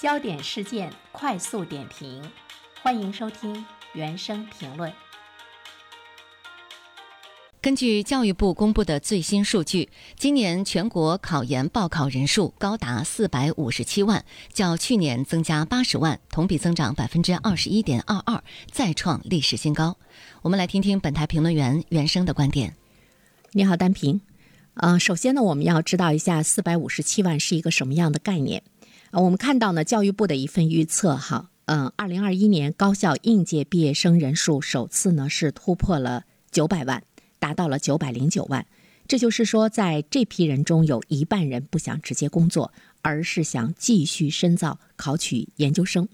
焦点事件快速点评，欢迎收听原声评论。根据教育部公布的最新数据，今年全国考研报考人数高达四百五十七万，较去年增加八十万，同比增长百分之二十一点二二，再创历史新高。我们来听听本台评论员原生的观点。你好，单平。呃，首先呢，我们要知道一下四百五十七万是一个什么样的概念。啊，我们看到呢，教育部的一份预测，哈，嗯，二零二一年高校应届毕业生人数首次呢是突破了九百万，达到了九百零九万。这就是说，在这批人中有一半人不想直接工作，而是想继续深造，考取研究生。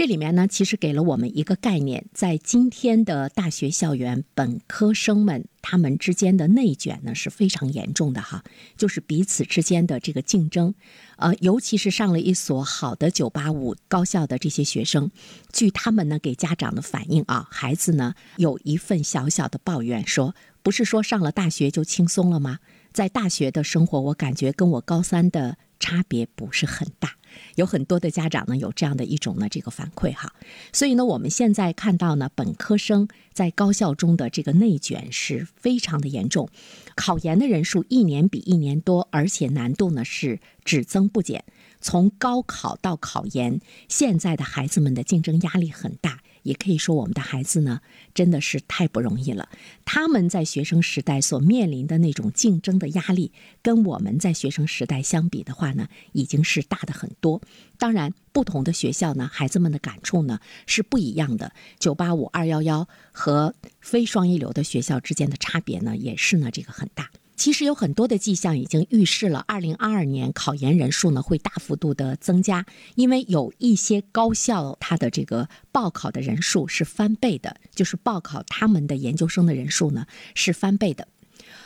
这里面呢，其实给了我们一个概念，在今天的大学校园，本科生们他们之间的内卷呢是非常严重的哈，就是彼此之间的这个竞争，呃，尤其是上了一所好的九八五高校的这些学生，据他们呢给家长的反映啊，孩子呢有一份小小的抱怨，说不是说上了大学就轻松了吗？在大学的生活，我感觉跟我高三的差别不是很大。有很多的家长呢，有这样的一种呢这个反馈哈，所以呢，我们现在看到呢，本科生在高校中的这个内卷是非常的严重，考研的人数一年比一年多，而且难度呢是只增不减。从高考到考研，现在的孩子们的竞争压力很大。也可以说，我们的孩子呢，真的是太不容易了。他们在学生时代所面临的那种竞争的压力，跟我们在学生时代相比的话呢，已经是大的很多。当然，不同的学校呢，孩子们的感触呢是不一样的。九八五、二幺幺和非双一流的学校之间的差别呢，也是呢这个很大。其实有很多的迹象已经预示了，二零二二年考研人数呢会大幅度的增加，因为有一些高校它的这个报考的人数是翻倍的，就是报考他们的研究生的人数呢是翻倍的。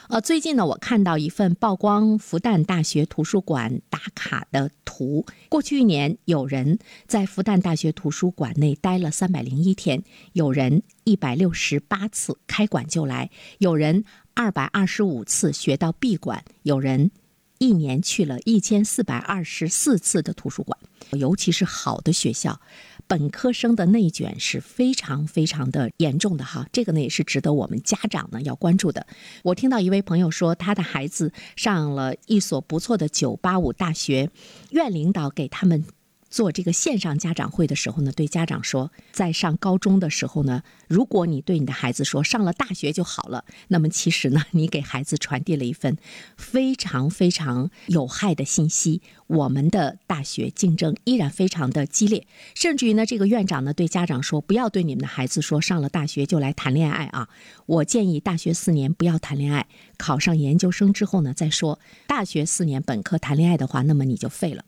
呃，最近呢，我看到一份曝光复旦大学图书馆打卡的图。过去一年，有人在复旦大学图书馆内待了三百零一天，有人一百六十八次开馆就来，有人二百二十五次学到闭馆，有人。一年去了一千四百二十四次的图书馆，尤其是好的学校，本科生的内卷是非常非常的严重的哈。这个呢也是值得我们家长呢要关注的。我听到一位朋友说，他的孩子上了一所不错的九八五大学，院领导给他们。做这个线上家长会的时候呢，对家长说，在上高中的时候呢，如果你对你的孩子说上了大学就好了，那么其实呢，你给孩子传递了一份非常非常有害的信息。我们的大学竞争依然非常的激烈，甚至于呢，这个院长呢对家长说，不要对你们的孩子说上了大学就来谈恋爱啊。我建议大学四年不要谈恋爱，考上研究生之后呢再说。大学四年本科谈恋爱的话，那么你就废了。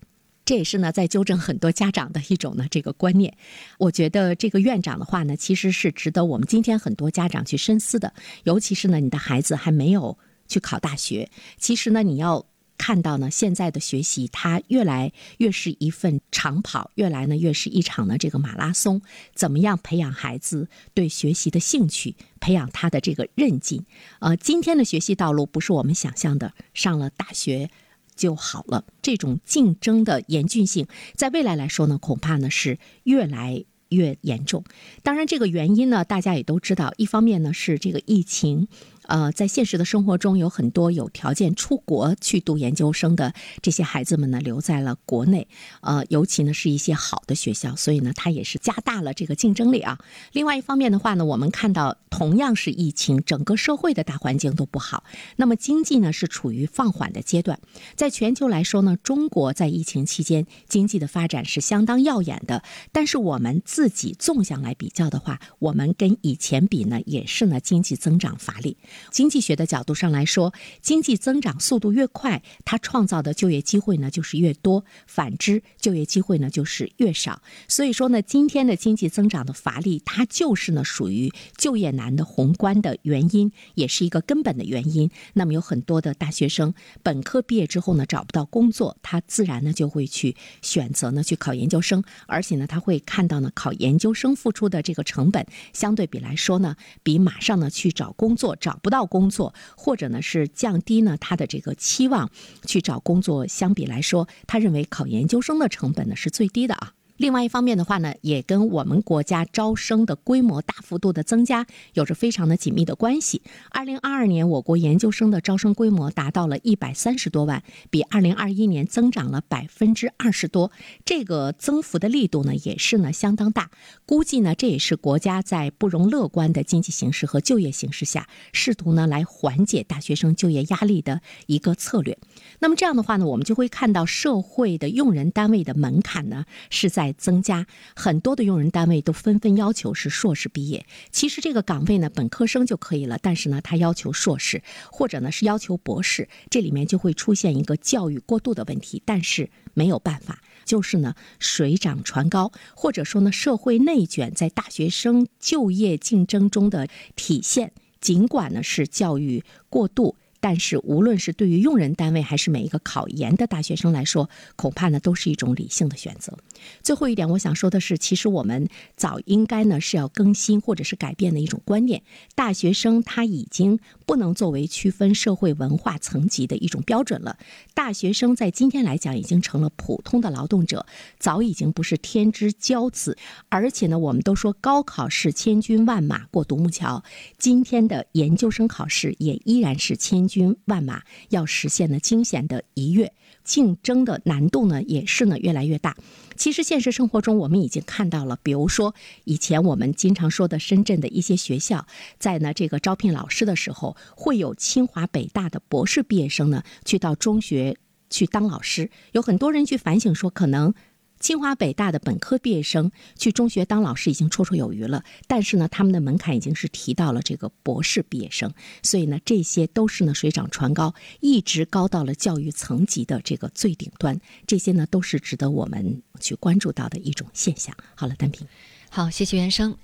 这也是呢，在纠正很多家长的一种呢这个观念。我觉得这个院长的话呢，其实是值得我们今天很多家长去深思的。尤其是呢，你的孩子还没有去考大学，其实呢，你要看到呢，现在的学习它越来越是一份长跑，越来呢越是一场呢这个马拉松。怎么样培养孩子对学习的兴趣，培养他的这个韧劲？呃，今天的学习道路不是我们想象的，上了大学。就好了。这种竞争的严峻性，在未来来说呢，恐怕呢是越来越严重。当然，这个原因呢，大家也都知道。一方面呢，是这个疫情。呃，在现实的生活中，有很多有条件出国去读研究生的这些孩子们呢，留在了国内。呃，尤其呢是一些好的学校，所以呢，它也是加大了这个竞争力啊。另外一方面的话呢，我们看到同样是疫情，整个社会的大环境都不好。那么经济呢是处于放缓的阶段。在全球来说呢，中国在疫情期间经济的发展是相当耀眼的。但是我们自己纵向来比较的话，我们跟以前比呢，也是呢经济增长乏力。经济学的角度上来说，经济增长速度越快，它创造的就业机会呢就是越多；反之，就业机会呢就是越少。所以说呢，今天的经济增长的乏力，它就是呢属于就业难的宏观的原因，也是一个根本的原因。那么有很多的大学生本科毕业之后呢找不到工作，他自然呢就会去选择呢去考研究生，而且呢他会看到呢考研究生付出的这个成本相对比来说呢，比马上呢去找工作找。不到工作，或者呢是降低呢他的这个期望去找工作，相比来说，他认为考研究生的成本呢是最低的啊。另外一方面的话呢，也跟我们国家招生的规模大幅度的增加有着非常的紧密的关系。二零二二年，我国研究生的招生规模达到了一百三十多万，比二零二一年增长了百分之二十多。这个增幅的力度呢，也是呢相当大。估计呢，这也是国家在不容乐观的经济形势和就业形势下，试图呢来缓解大学生就业压力的一个策略。那么这样的话呢，我们就会看到社会的用人单位的门槛呢是在。在增加，很多的用人单位都纷纷要求是硕士毕业。其实这个岗位呢，本科生就可以了，但是呢，他要求硕士，或者呢是要求博士，这里面就会出现一个教育过度的问题。但是没有办法，就是呢水涨船高，或者说呢社会内卷在大学生就业竞争中的体现。尽管呢是教育过度。但是，无论是对于用人单位，还是每一个考研的大学生来说，恐怕呢都是一种理性的选择。最后一点，我想说的是，其实我们早应该呢是要更新或者是改变的一种观念：大学生他已经不能作为区分社会文化层级的一种标准了。大学生在今天来讲，已经成了普通的劳动者，早已经不是天之骄子。而且呢，我们都说高考是千军万马过独木桥，今天的研究生考试也依然是千军。军万马要实现的惊险的一跃，竞争的难度呢也是呢越来越大。其实现实生活中我们已经看到了，比如说以前我们经常说的深圳的一些学校，在呢这个招聘老师的时候，会有清华北大的博士毕业生呢去到中学去当老师。有很多人去反省说，可能。清华北大的本科毕业生去中学当老师已经绰绰有余了，但是呢，他们的门槛已经是提到了这个博士毕业生，所以呢，这些都是呢水涨船高，一直高到了教育层级的这个最顶端，这些呢都是值得我们去关注到的一种现象。好了，单平，好，谢谢袁生。